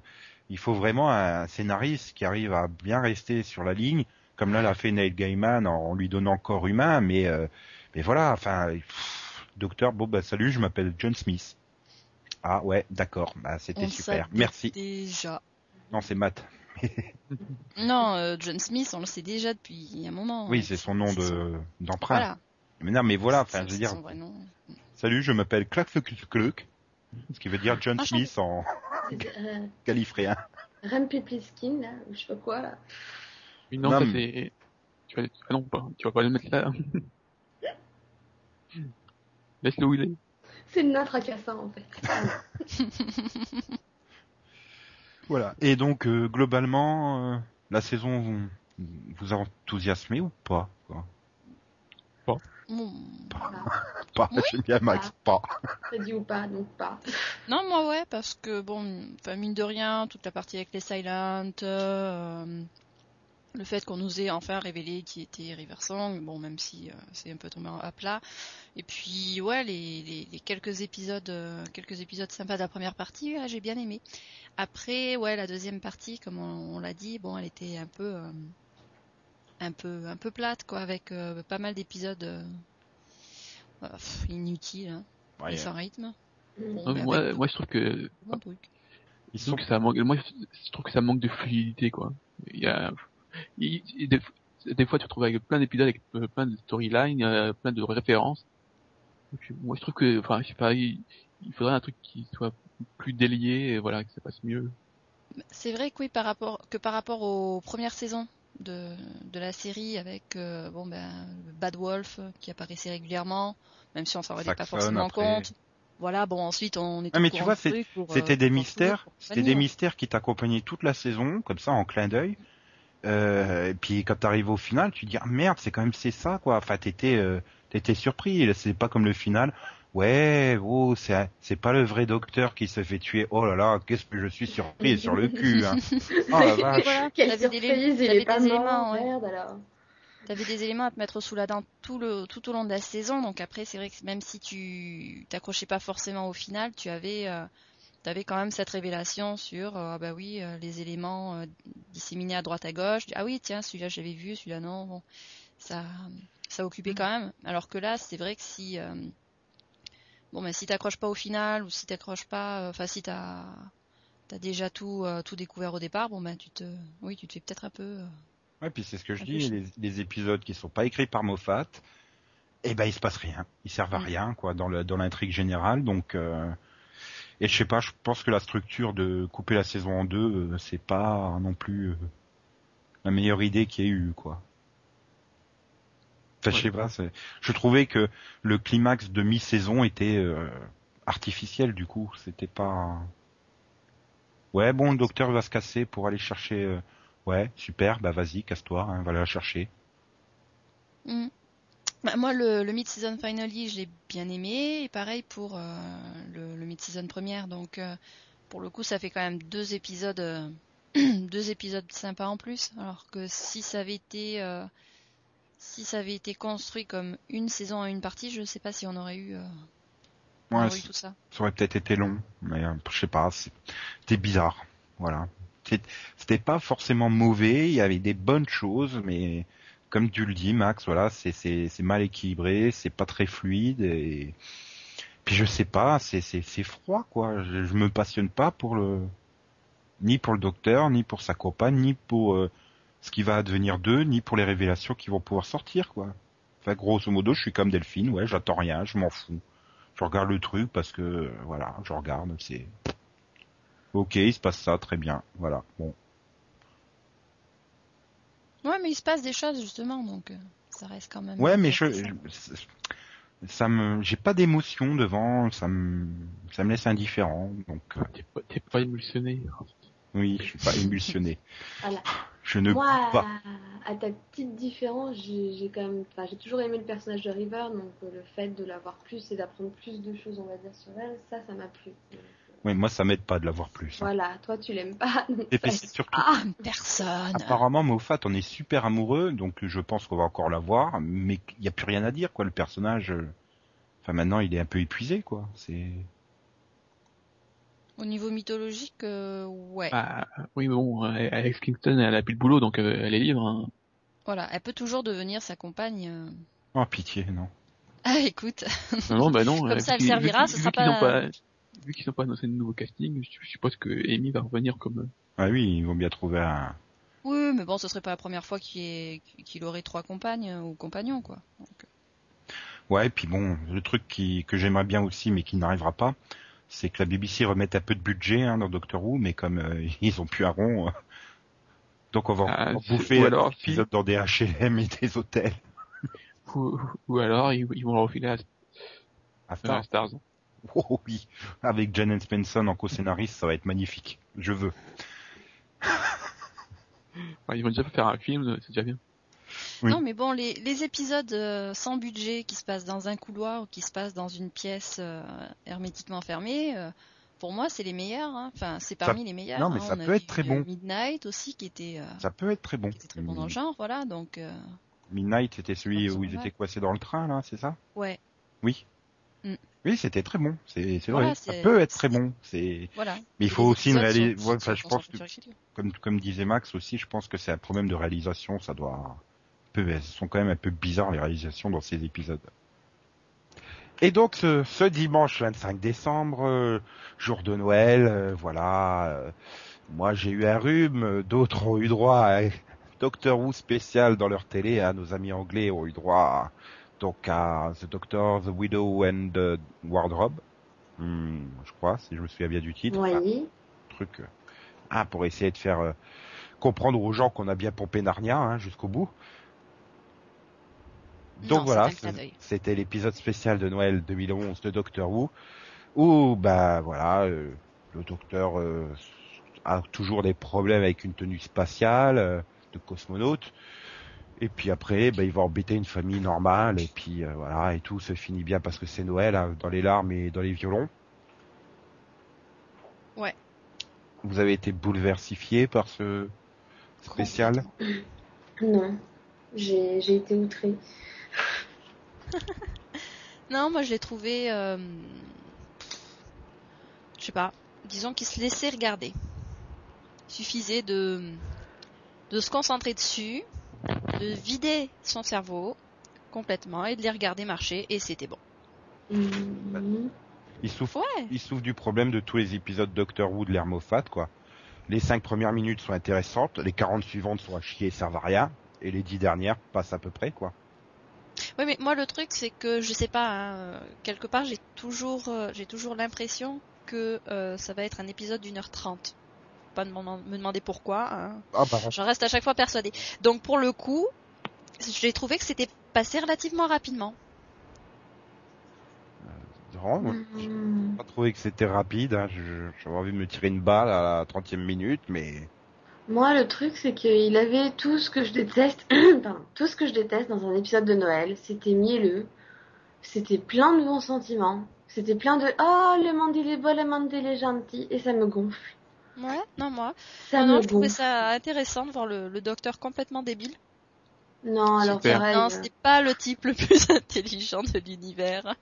il faut vraiment un scénariste qui arrive à bien rester sur la ligne, comme là l'a fait Neil Gaiman en lui donnant corps humain, mais euh, mais voilà, enfin, pff, docteur, bon bah salut, je m'appelle John Smith. Ah ouais, d'accord, bah c'était super, merci. Déjà. Non, c'est Matt. Non, euh, John Smith, on le sait déjà depuis un moment. Oui, Euh, c'est son nom de d'emprunt. Voilà. Mais non, mais voilà, enfin, je veux dire, salut, je m'appelle Klak ce qui veut dire John Ah, Smith en Euh, califréen. Rempipliskin, là, ou je sais pas quoi, là. Mais non, Non, ça mais- c'est... Tu vas... Ah non, pas. Tu vas pas le mettre là. Laisse-le où il est. C'est le nain tracassant, en fait. Voilà. Et donc, euh, globalement, euh, la saison vous, vous a enthousiasmé ou pas quoi? Bon. Pas, Oui. j'aime bien Max, pas. T'as dit ou pas, donc pas. Non, moi ouais, parce que bon, mine de rien, toute la partie avec les Silent, euh, le fait qu'on nous ait enfin révélé qui était Riversong, bon même si euh, c'est un peu tombé à plat. Et puis ouais, les, les, les quelques épisodes, euh, quelques épisodes sympas de la première partie, j'ai bien aimé. Après ouais, la deuxième partie, comme on, on l'a dit, bon elle était un peu, euh, un peu, un peu plate quoi, avec euh, pas mal d'épisodes inutiles hein, Ouais, et sans rythme. Bon, Non, moi, avec moi, je trouve que... bon truc. ils sont que ça manque, moi, je trouve que ça manque de fluidité, quoi. Il y a, il- il- des, des fois, tu te retrouves avec plein d'épisodes, avec euh, plein de storylines, euh, plein de références. Donc, moi, je trouve que, enfin, je sais pas, il, il faudrait un truc qui soit plus délié, et voilà, que ça passe mieux. C'est vrai que oui, par rapport, que par rapport aux premières saisons de, de la série avec euh, bon ben Bad Wolf qui apparaissait régulièrement, même si on s'en rendait pas forcément après. compte. Voilà, bon ensuite on est Ah, mais tu vois, C'était des mystères, c'était des mystères qui t'accompagnaient toute la saison, comme ça en clin d'œil. Euh, et puis quand t'arrives au final, tu te dis ah merde, c'est quand même c'est ça quoi. Enfin t'étais euh, t'étais surpris. C'est pas comme le final. Ouais, oh c'est c'est pas le vrai docteur qui se fait tuer. Oh là là, qu'est-ce que je suis surpris sur le cul. Hein. Oh la vache. Voilà, Quelle t'avais des, surprise, il t'avais est pas des mort, éléments, ouais. merde, alors. T'avais des éléments à te mettre sous la dent tout le tout au long de la saison, donc après c'est vrai que même si tu t'accrochais pas forcément au final, tu avais euh, t'avais quand même cette révélation sur euh, ah bah oui euh, les éléments euh, disséminés à droite à gauche. Ah oui tiens celui-là j'avais vu, celui-là non. Bon, ça ça occupait quand même. Alors que là c'est vrai que si euh, bon mais si t'accroches pas au final ou si t'accroches pas, enfin si t'as t'as déjà tout euh, tout découvert au départ, bon ben tu te oui tu te fais peut-être un peu euh, Ouais, puis c'est ce que je dis, les, les épisodes qui sont pas écrits par Moffat, eh ben il se passe rien, ils servent à Mm. rien quoi dans le dans l'intrigue générale. Donc euh, et je sais pas, je pense que la structure de couper la saison en deux, euh, c'est pas non plus euh, la meilleure idée qu'il y ait eu quoi. Enfin, je sais pas, je trouvais que le climax de mi-saison était euh, artificiel du coup, c'était pas. Ouais, bon, le docteur va se casser pour aller chercher. euh, Ouais, super, bah vas-y, casse-toi, hein, va la chercher. Mm. Bah, moi, le, le mid-season finale, je l'ai bien aimé. Et pareil pour euh, le, le mid-season première. Donc, euh, pour le coup, ça fait quand même deux épisodes, euh, deux épisodes sympas en plus. Alors que si ça avait été, si ça avait été construit comme une saison à une partie, je sais pas si on aurait eu, on Ouais, aurait eu c- tout ça. ça aurait peut-être été long, mais je sais pas, c'était bizarre, voilà. C'était pas forcément mauvais, il y avait des bonnes choses, mais comme tu le dis, Max, voilà, c'est c'est mal équilibré, c'est pas très fluide et puis je sais pas, c'est c'est c'est froid quoi. Je, je me passionne pas pour le ni pour le docteur, ni pour sa compagne, ni pour euh, ce qui va advenir d'eux, ni pour les révélations qui vont pouvoir sortir quoi. Enfin, grosso modo, je suis comme Delphine, ouais, j'attends rien, je m'en fous. Je regarde le truc parce que euh, voilà, je regarde, c'est ok, il se passe ça, très bien, voilà. Bon, Ouais, mais il se passe des choses justement, donc euh, ça reste quand même. ouais, mais je, ça me, j'ai pas d'émotion devant, ça me, ça me laisse indifférent, donc euh, T'es pas, t'es pas émulsionné. oui, je suis pas émulsionné. Voilà. Je ne Moi, pas. à, à ta petite différence, j'ai quand même, enfin, j'ai toujours aimé le personnage de River, donc euh, le fait de l'avoir plus et d'apprendre plus de choses, on va dire, sur elle, ça, ça m'a plu. Oui, moi ça m'aide pas de l'avoir plus. hein. Voilà, toi, tu l'aimes pas. c'est surtout, Ah, Personne. apparemment Moffat, on est super amoureux, donc je pense qu'on va encore l'avoir, mais il y a plus rien à dire quoi. Le personnage, euh, enfin maintenant il est un peu épuisé quoi. C'est Au niveau mythologique, euh, ouais. Ah, oui, mais bon, euh, Alex Kingston, elle a plus le boulot, donc euh, elle est libre. Hein. Voilà, elle peut toujours devenir sa compagne. euh. oh pitié non. Ah, écoute. Non, non, bah non. Comme ça, elle servira, ce sera n'ont pas... Vu qu'ils n'ont pas annoncé de nouveau casting, je, suppose que Amy va revenir comme... Ah oui, ils vont bien trouver un. Oui, mais bon, ce serait pas la première fois qu'il est- qu'il aurait trois compagnes euh, ou compagnons, quoi. Donc, Ouais, et puis bon, le truc qui, que j'aimerais bien aussi, mais qui n'arrivera pas, c'est que la BBC remette un peu de budget hein, dans Doctor Who, mais comme euh, ils ont plus un rond, euh, donc on va Ah, bouffer alors, épisode dans des H&M et des hôtels. Ou, ou alors ils, ils vont le refiler à, À à Star. Stars. Oh oui, avec Jan Spencer en co-scénariste, ça va être magnifique. Je veux. Ils vont déjà faire un film, c'est déjà bien. Oui. Non, mais bon, les, les épisodes euh, sans budget qui se passent dans un couloir ou qui se passent dans une pièce euh, hermétiquement fermée, euh, pour moi, c'est les meilleurs. hein. Enfin, c'est parmi les meilleurs. non, mais hein. ça On a peut être très euh, bon. Midnight aussi, qui était, euh, Ça peut être très bon. qui était très bon dans le genre, voilà. Donc, euh, Midnight, c'était celui où me ils étaient coincés dans le train, là, c'est ça? Ouais, Oui. Mm. Oui, c'était très bon. C'est Voilà, vrai. Ça peut être très bon. C'est voilà. mais il faut aussi une réalisation. enfin, je pense que comme comme disait Max aussi, je pense que c'est un problème de réalisation. Ça doit peu, elles sont quand même un peu bizarres les réalisations dans ces épisodes. Et donc ce, ce dimanche 25 décembre, euh, jour de Noël, euh, voilà. euh, moi j'ai eu un rhume, d'autres ont eu droit à Doctor Who spécial dans leur télé. hein, nos amis anglais ont eu droit à, donc à The Doctor, The Widow and the Wardrobe. Hmm, je crois, si je me souviens bien du titre. Oui. truc euh, ah pour essayer de faire euh, comprendre aux gens qu'on a bien pompé Narnia hein, jusqu'au bout. Donc Non, voilà, c'était l'épisode spécial de Noël 2011 de Doctor Who où bah voilà euh, le docteur euh, a toujours des problèmes avec une tenue spatiale euh, de cosmonaute et puis après bah, il va embêter une famille normale et puis euh, voilà et tout se finit bien parce que c'est Noël hein, dans les larmes et dans les violons. Ouais. Vous avez été bouleversifié par ce spécial? Non. J'ai j'ai été outrée. Non, moi je l'ai trouvé, euh, je sais pas, disons qu'il se laissait regarder. Il suffisait de, de se concentrer dessus, de vider son cerveau complètement et de les regarder marcher et c'était bon. Il souffre Ouais. il souffre du problème de tous les épisodes Doctor Who de Moffat, quoi. Les cinq premières minutes sont intéressantes, les 40 suivantes sont à chier et servent à rien, et les dix dernières passent à peu près, quoi. Oui, mais moi le truc c'est que je sais pas, hein, quelque part j'ai toujours, euh, j'ai toujours l'impression que euh, ça va être un épisode d'une heure trente. Pas de me demander pourquoi. Hein. Ah bah, J'en reste à chaque fois persuadée. Donc pour le coup, j'ai trouvé que c'était passé relativement rapidement. vraiment, moi, j'ai Mhm. pas trouvé que c'était rapide, hein. Je- j'avais envie de me tirer une balle à la 30e minute, mais... Moi, le truc, c'est qu'il avait tout ce que je déteste, pardon, tout ce que je déteste dans un épisode de Noël. C'était mielleux, c'était plein de bons sentiments, c'était plein de oh le monde il est beau, le monde il est gentil, et ça me gonfle. Ouais, non moi. Ça non, non, je trouvais ça intéressant de voir le, le docteur complètement débile. Non, alors Super. pareil. Non, euh, c'était pas le type le plus intelligent de l'univers.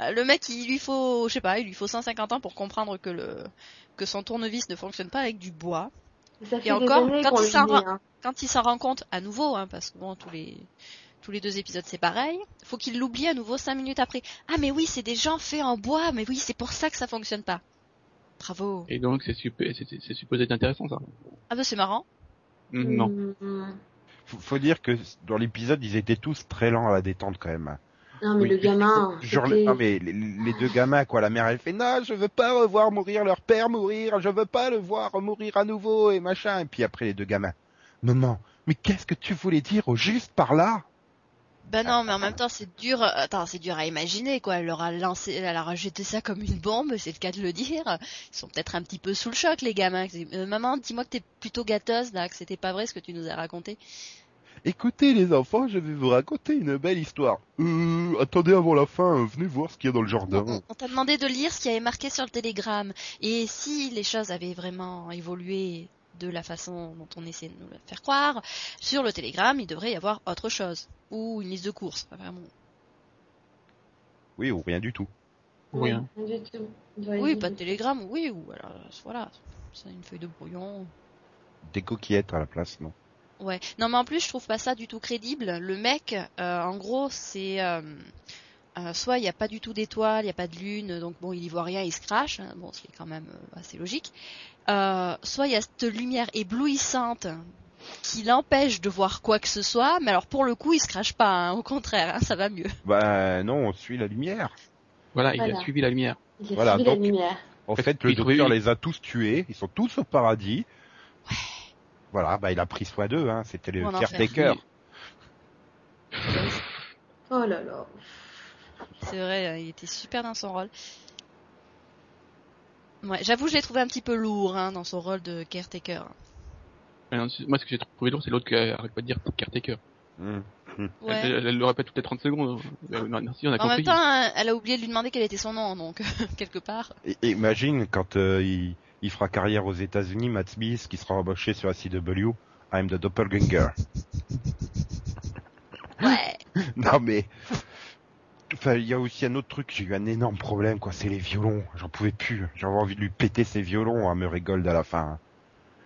Euh, Le mec, il lui faut, je sais pas, il lui faut 150 ans pour comprendre que le que son tournevis ne fonctionne pas avec du bois. ça fait et encore, quand il s'en hein. Quand il s'en rend compte à nouveau, hein, parce que bon, tous les tous les deux épisodes c'est pareil, faut qu'il l'oublie à nouveau cinq minutes après. Ah mais oui, c'est des gens faits en bois, mais oui, c'est pour ça que ça fonctionne pas. Bravo. Et donc c'est supposé, c'est, c'est supposé être intéressant ça. Ah bah c'est marrant. Non. Mhm. Faut, faut dire que dans l'épisode, ils étaient tous très lents à la détente, quand même. Non, mais Oui, le gamin. Genre, non, mais les, les deux gamins, quoi, la mère, elle fait, non, je veux pas revoir mourir leur père mourir, je veux pas le voir mourir à nouveau, et machin. Et puis après, les deux gamins, maman, mais qu'est-ce que tu voulais dire au juste par là? Bah non, mais en même temps c'est dur. euh, Attends, c'est dur à imaginer quoi. Elle leur a lancé, elle leur a jeté ça comme une bombe, c'est le cas de le dire. Ils sont peut-être un petit peu sous le choc les gamins. Euh, maman, dis-moi que t'es plutôt gâteuse là, que c'était pas vrai ce que tu nous as raconté. Écoutez, les enfants, je vais vous raconter une belle histoire. Euh, attendez avant la fin, venez voir ce qu'il y a dans le jardin. On, on t'a demandé de lire ce qui avait marqué sur le télégramme. Et si les choses avaient vraiment évolué de la façon dont on essaie de nous le faire croire, sur le télégramme, il devrait y avoir autre chose. Ou une liste de courses, pas vraiment. Oui, ou rien du tout. Ou rien. Non, du tout. Il doit Oui, pas de télégramme, oui, ou alors, voilà, c'est une feuille de brouillon. Des coquillettes à la place, non. Ouais. Non, mais en plus, je trouve pas ça du tout crédible. Le mec, euh, en gros, c'est euh, euh, soit il n'y a pas du tout d'étoiles, il n'y a pas de lune, donc bon, il y voit rien, il se crache. hein, bon, c'est quand même euh, assez logique. Euh, soit il y a cette lumière éblouissante qui l'empêche de voir quoi que ce soit, mais alors pour le coup, il se crache pas, hein, au contraire, hein, ça va mieux. Bah non, on suit la lumière. Voilà, il a suivi la lumière. Il a Voilà, suivi donc- la lumière. En Fait le docteur les a tous tués. Ils sont tous au paradis. Voilà, bah il a pris soin d'eux. Hein. C'était le Bon caretaker. Oh là là. C'est vrai, hein, il était super dans son rôle. Ouais, j'avoue, je l'ai trouvé un petit peu lourd hein, dans son rôle de caretaker. C'est- Moi, ce que j'ai trouvé drôle, c'est l'autre qui arrête pas de dire caretaker. Ouais. Elle, elle le répète toutes les 30 secondes. Euh, Merci, on a En compris. même temps, hein, elle a oublié de lui demander quel était son nom, donc quelque part. Et imagine quand euh, il, il fera carrière aux États-Unis, Matt Smith, qui sera embauché sur la CW. I'm the doppelganger. Ouais. non mais, enfin, il y a aussi un autre truc. J'ai eu un énorme problème, quoi. C'est les violons. J'en pouvais plus. J'avais envie de lui péter ses violons à me Gold à la fin.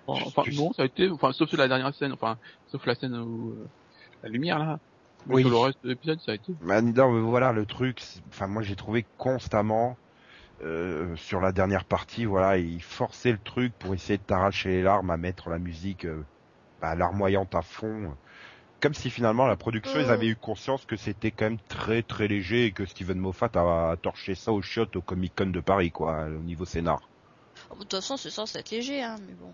Enfin, enfin, Tu- bon, ça a été, enfin, sauf sur la dernière scène, enfin, sauf la scène où euh, la lumière là. Mais Oui. sur le reste de l'épisode, ça a été. Bah, non, voilà le truc. Enfin, moi, j'ai trouvé constamment euh, sur la dernière partie, voilà, il forçait le truc pour essayer de t'arracher les larmes à mettre la musique euh, bah, larmoyante à fond. Comme si finalement la production, ils avaient eu conscience que c'était quand même très très léger et que Steven Moffat a, a torché ça au shot au Comic Con de Paris, quoi, au niveau scénar. Oh, De toute façon, c'est censé être léger, hein, mais bon.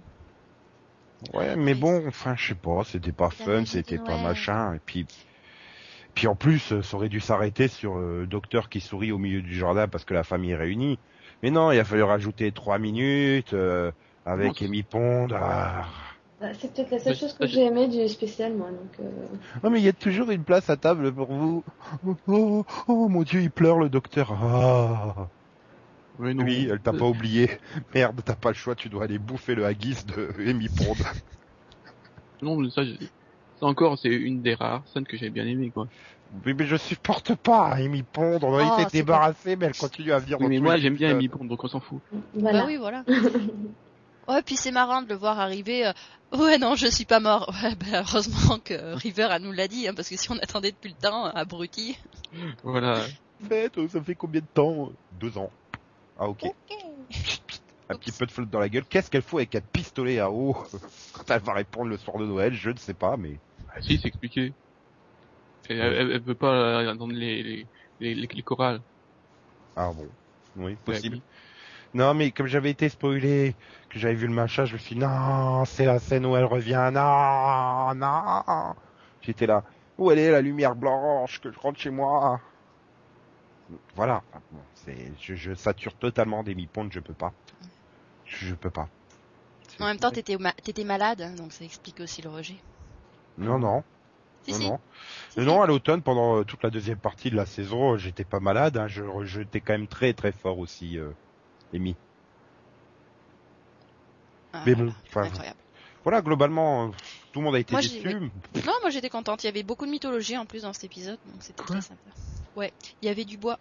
Ouais, mais bon, enfin, je sais pas, c'était pas fun, c'était pas machin, et puis, puis en plus, euh, ça aurait dû s'arrêter sur euh, docteur qui sourit au milieu du jardin parce que la famille est réunie. Mais non, il a fallu rajouter trois minutes euh, avec Amy Pond. Ah. Bah, c'est peut-être la seule Ouais, chose que j'ai- j'ai aimé du spécial, moi. Donc, euh... Oh, mais il y a toujours une place à table pour vous. Oh, oh, oh, mon Dieu, il pleure le docteur. Ah. Non. Oui, elle t'a pas oublié. Merde, t'as pas le choix, tu dois aller bouffer le haggis de Amy Pond. Non, mais ça, encore, c'est une des rares scènes que j'ai bien aimé, quoi. mais, mais je supporte pas Amy Pond. On a Oh, été c'est débarrassé, mais elle continue à venir Oui, dans mais tous moi, j'aime bien. Amy Pond, donc on s'en fout. Voilà. Bah oui, voilà. Ouais, puis c'est marrant de le voir arriver. euh, Ouais, non, je suis pas mort. Ouais, bah, heureusement que River elle nous l'a dit, hein, parce que si on attendait depuis le temps, abruti. Voilà. fait, euh, ça fait combien de temps Deux ans. Ah ok. Un petit peu de flotte dans la gueule. Qu'est-ce qu'elle fout avec un pistolet à eau quand elle va répondre le soir de Noël Je ne sais pas, mais... Ah, si, c'est expliqué. Elle, elle, elle veut pas euh, entendre les, les, les, les, les chorales. Ah bon. Oui, Ouais, possible. oui. Non, mais comme j'avais été spoilé, que j'avais vu le machin, je me suis dit, non, c'est la scène où elle revient, non, non. J'étais là, où elle est la lumière blanche, que je rentre chez moi? Voilà. C'est, je, je sature totalement des mi-pontes, je peux pas. Je, je peux pas. En même temps, t'étais ma- t'étais malade, hein, donc ça explique aussi le rejet. Non, non. Si, non, si. non. Si, non, à l'automne, pendant euh, toute la deuxième partie de la saison, euh, j'étais pas malade. Hein, je rejetais quand même très très fort aussi, euh, Amy. Ah, Mais bon, enfin, Incroyable. voilà, globalement, euh, tout le monde a été Moi, j'ai- déçu. Non, moi j'étais contente. Il y avait beaucoup de mythologie en plus dans cet épisode, donc c'était très sympa. Ouais, il y avait du bois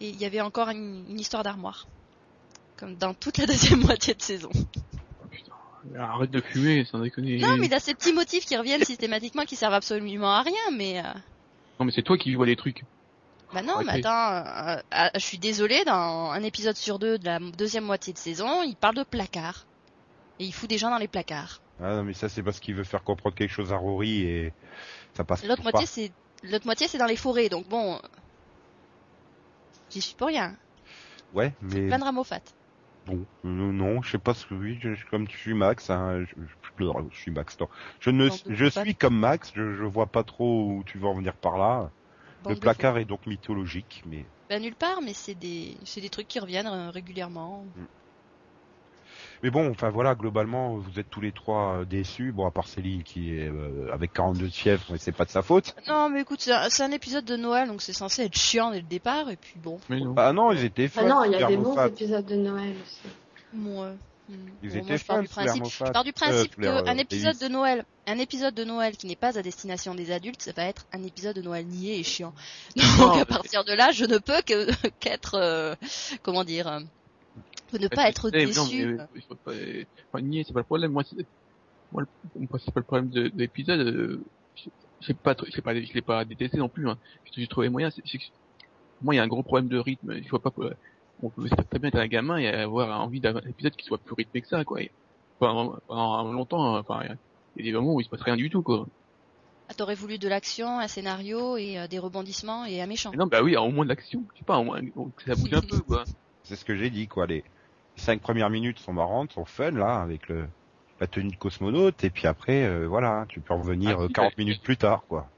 et il y avait encore une, une histoire d'armoire, comme dans toute la deuxième moitié de saison. Oh, putain. Arrête de fumer, sans déconner. Non, mais il y a ces petits motifs qui reviennent systématiquement, qui servent absolument à rien. Mais euh, Non, mais c'est toi qui vois les trucs. bah non, mais attends, euh, euh, je suis désolée. Dans un épisode sur deux de la deuxième moitié de saison, il parle de placards et il fout des gens dans les placards. Ah non, mais ça c'est parce qu'il veut faire comprendre quelque chose à Rory et ça passe L'autre moitié, c'est l'autre moitié, c'est dans les forêts. Donc bon, j'y suis pour rien. Ouais, mais Plein de rameaux fat. bon, euh, non, je sais pas ce que oui, je, je- comme tu suis Max, hein, je, je, je suis Max. non. Je ne, je suis comme Max, je, je vois pas trop où tu veux en venir par là. Bande Le placard est donc mythologique, mais Bah nulle part, mais c'est des, c'est des trucs qui reviennent euh, régulièrement. Mais bon, enfin voilà, globalement, vous êtes tous les trois euh, déçus. Bon, à part Céline qui est euh, avec 42 de fièvre, mais c'est pas de sa faute. Non, mais écoute, c'est un, c'est un épisode de Noël, donc c'est censé être chiant dès le départ, et puis bon. Mais non. Ah non, ils étaient Ah fun. non, il y a des bons épisodes de Noël aussi. Bon, euh, hmm. Ils Bon, étaient moi, je pars du principe, je pars du principe Euh, qu'un euh, épisode de Noël, un épisode de Noël qui n'est pas à destination des adultes, ça va être un épisode de Noël niais et chiant. Donc Non, à partir de là, je ne peux que qu'être, euh, comment dire, euh, ne pas être Eh, non, déçu. mais, il faut pas, enfin, nier, c'est pas le problème. Moi, c'est, moi, le, mon principal problème de, de l'épisode, euh, je- j'ai pas, je pas, je l'ai pas détesté non plus, hein. J'ai trouvé moyen, c'est, c'est moi, il y a un gros problème de rythme. Il faut pas, on peut très bien être un gamin et avoir envie d'un épisode qui soit plus rythmé que ça, quoi. Et pendant, pendant longtemps, enfin, il y a des moments où il se passe rien du tout, quoi. Ah, t'aurais voulu de l'action, un scénario et euh, des rebondissements et un méchant. Mais non, bah oui, au moins de l'action. Je sais pas, au moins, que ça bouge un peu, quoi. C'est ce que j'ai dit, quoi. Les cinq premières minutes sont marrantes, sont fun, là, avec le la tenue de cosmonaute, et puis après, euh, voilà, tu peux revenir Ah, euh, si, 40 bah, minutes plus tard, quoi.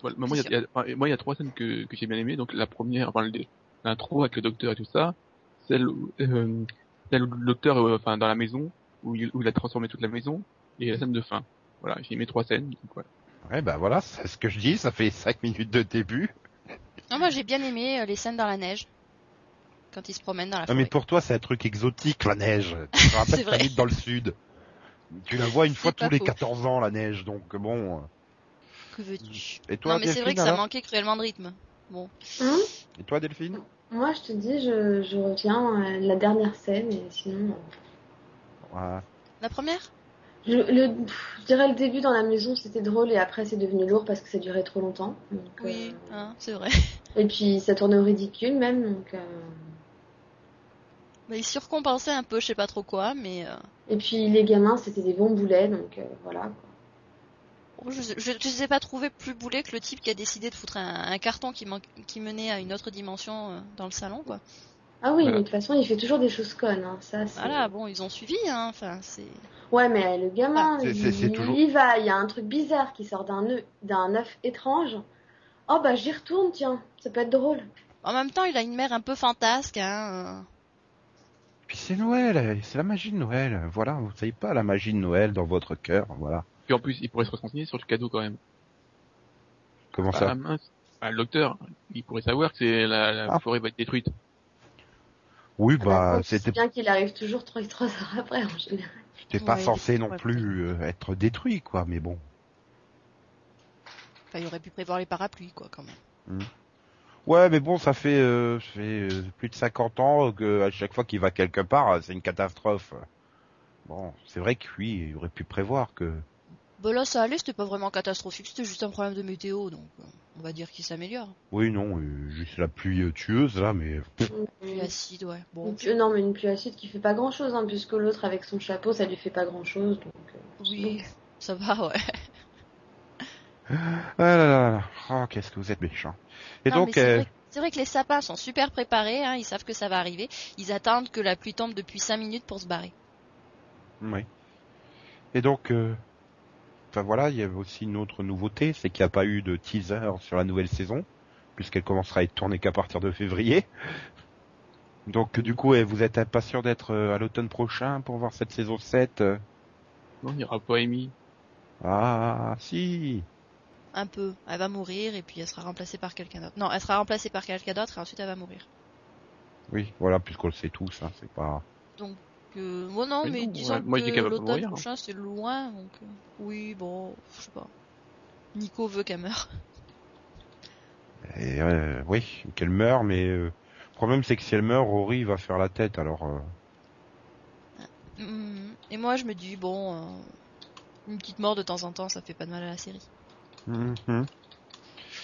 Voilà, moi, il y a, moi, il y trois scènes que, que j'ai bien aimées. Donc, la première, enfin, l'intro avec le docteur et tout ça. Celle où, euh, celle où le docteur, est, enfin, dans la maison, où il, où il a transformé toute la maison. Et la scène de fin. Voilà, j'ai aimé trois scènes. Donc, voilà. Ouais, bah voilà, c'est ce que je dis, ça fait cinq minutes de début. Non, moi j'ai bien aimé euh, les scènes dans la neige. Quand ils se promènent dans la Non, forêt. mais pour toi, c'est un truc exotique, la neige. Tu te rappelles t'habites dans le sud. Tu la vois une fois tous les faux. 14 ans, la neige, donc bon. Que veux-tu? Et toi, Non, mais c'est vrai que ça manquait cruellement de rythme. Bon. Hum Et toi, Delphine? Moi, je te dis, je, je retiens euh, la dernière scène, et sinon, euh, Voilà. La première? Je, le, pff, je dirais le début dans la maison, c'était drôle, et après, c'est devenu lourd parce que ça durait trop longtemps. Donc, Oui, euh, hein, c'est vrai. Et puis, ça tournait au ridicule même, donc. euh, Bah, ils surcompensaient un peu, je sais pas trop quoi, mais euh, Et puis, les gamins, c'était des bons boulets, donc euh, voilà. bon, je, je, je les ai pas trouvés plus boulets que le type qui a décidé de foutre un, un carton qui, man- qui menait à une autre dimension euh, dans le salon, quoi. Ah oui, Voilà. mais de toute façon, il fait toujours des choses connes, hein, ça. Voilà, bon, ils ont suivi, hein, enfin, c'est... Ouais, mais le gamin, Ah, il, toujours- y va, il y a un truc bizarre qui sort d'un œuf, d'un œuf étrange. Oh bah j'y retourne, tiens, ça peut être drôle. En même temps, il a une mère un peu fantasque, hein. Puis c'est Noël, c'est la magie de Noël. Voilà, vous savez pas la magie de Noël dans votre cœur, voilà. Puis en plus, il pourrait se renseigner sur le cadeau quand même. Comment Ah, ça mince. Ah, le docteur, il pourrait savoir que c'est la, la Ah. forêt va être détruite. Oui, Ah bah, c'était bien qu'il arrive toujours 3 trois heures après en général. c'était pas Ouais, censé non plus euh, être détruit, quoi. Mais bon. Enfin, il aurait pu prévoir les parapluies, quoi, quand même. Ouais, mais bon, ça fait, euh, ça fait euh, plus de 50 ans que à chaque fois qu'il va quelque part, euh, c'est une catastrophe. Bon, c'est vrai que lui, il aurait pu prévoir que. Bah là, ça allait, c'était pas vraiment catastrophique, c'était juste un problème de météo, donc on va dire qu'il s'améliore. Oui, non, euh, juste la pluie tueuse là, mais Pluie acide, ouais. Bon, Une pluie- non, mais une pluie acide qui fait pas grand chose, hein, puisque l'autre avec son chapeau, ça lui fait pas grand chose. Donc, oui, ça va, ouais. Ah là là là, là. Oh, qu'est-ce que vous êtes méchant. Et Non, donc, c'est euh, vrai, c'est vrai que les sapins sont super préparés, hein, ils savent que ça va arriver. Ils attendent que la pluie tombe depuis 5 minutes pour se barrer. oui. Et donc, euh, enfin voilà, il y a aussi une autre nouveauté, c'est qu'il n'y a pas eu de teaser sur la nouvelle saison, puisqu'elle commencera à être tournée qu'à partir de février. Donc du coup, eh, vous êtes impatient d'être euh, à l'automne prochain pour voir cette saison 7 euh Non, il n'y aura pas Amy. Ah, si. Un peu. Elle va mourir et puis elle sera remplacée par quelqu'un d'autre. Non, elle sera remplacée par quelqu'un d'autre et ensuite elle va mourir. Oui, voilà, puisqu'on le sait tous, hein, c'est pas. Donc, euh, bon non, Mais mais, non, disons ouais, moi, je dis que qu'elle va pas l'automne hein. prochain c'est loin, donc euh, oui, bon, je sais pas. Nico veut qu'elle meure. Et, euh, oui, qu'elle meurt, mais euh, le problème c'est que si elle meurt, Rory va faire la tête, alors. euh, Mhm. Et moi je me dis, bon, euh, une petite mort de temps en temps, ça fait pas de mal à la série. Mhm.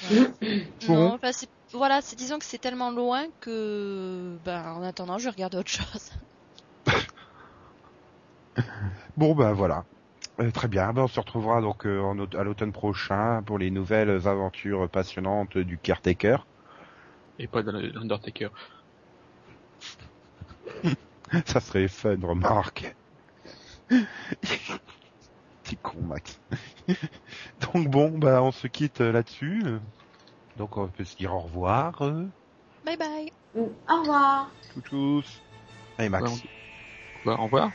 Bon. Non, enfin, voilà, c'est disons que c'est tellement loin que, ben, en attendant, je regarde autre chose. Bon ben voilà. Euh, très bien, ben, on se retrouvera donc euh, en à l'automne prochain pour les nouvelles aventures passionnantes du caretaker. Et pas dans le- l'Undertaker. Ça serait fun, remarque. Petit con, Max. Donc bon, bah on se quitte euh, là-dessus. Donc on peut se dire au revoir. euh, Bye bye. Au revoir. Tous tous. Allez Max. Ouais, Bah, au revoir.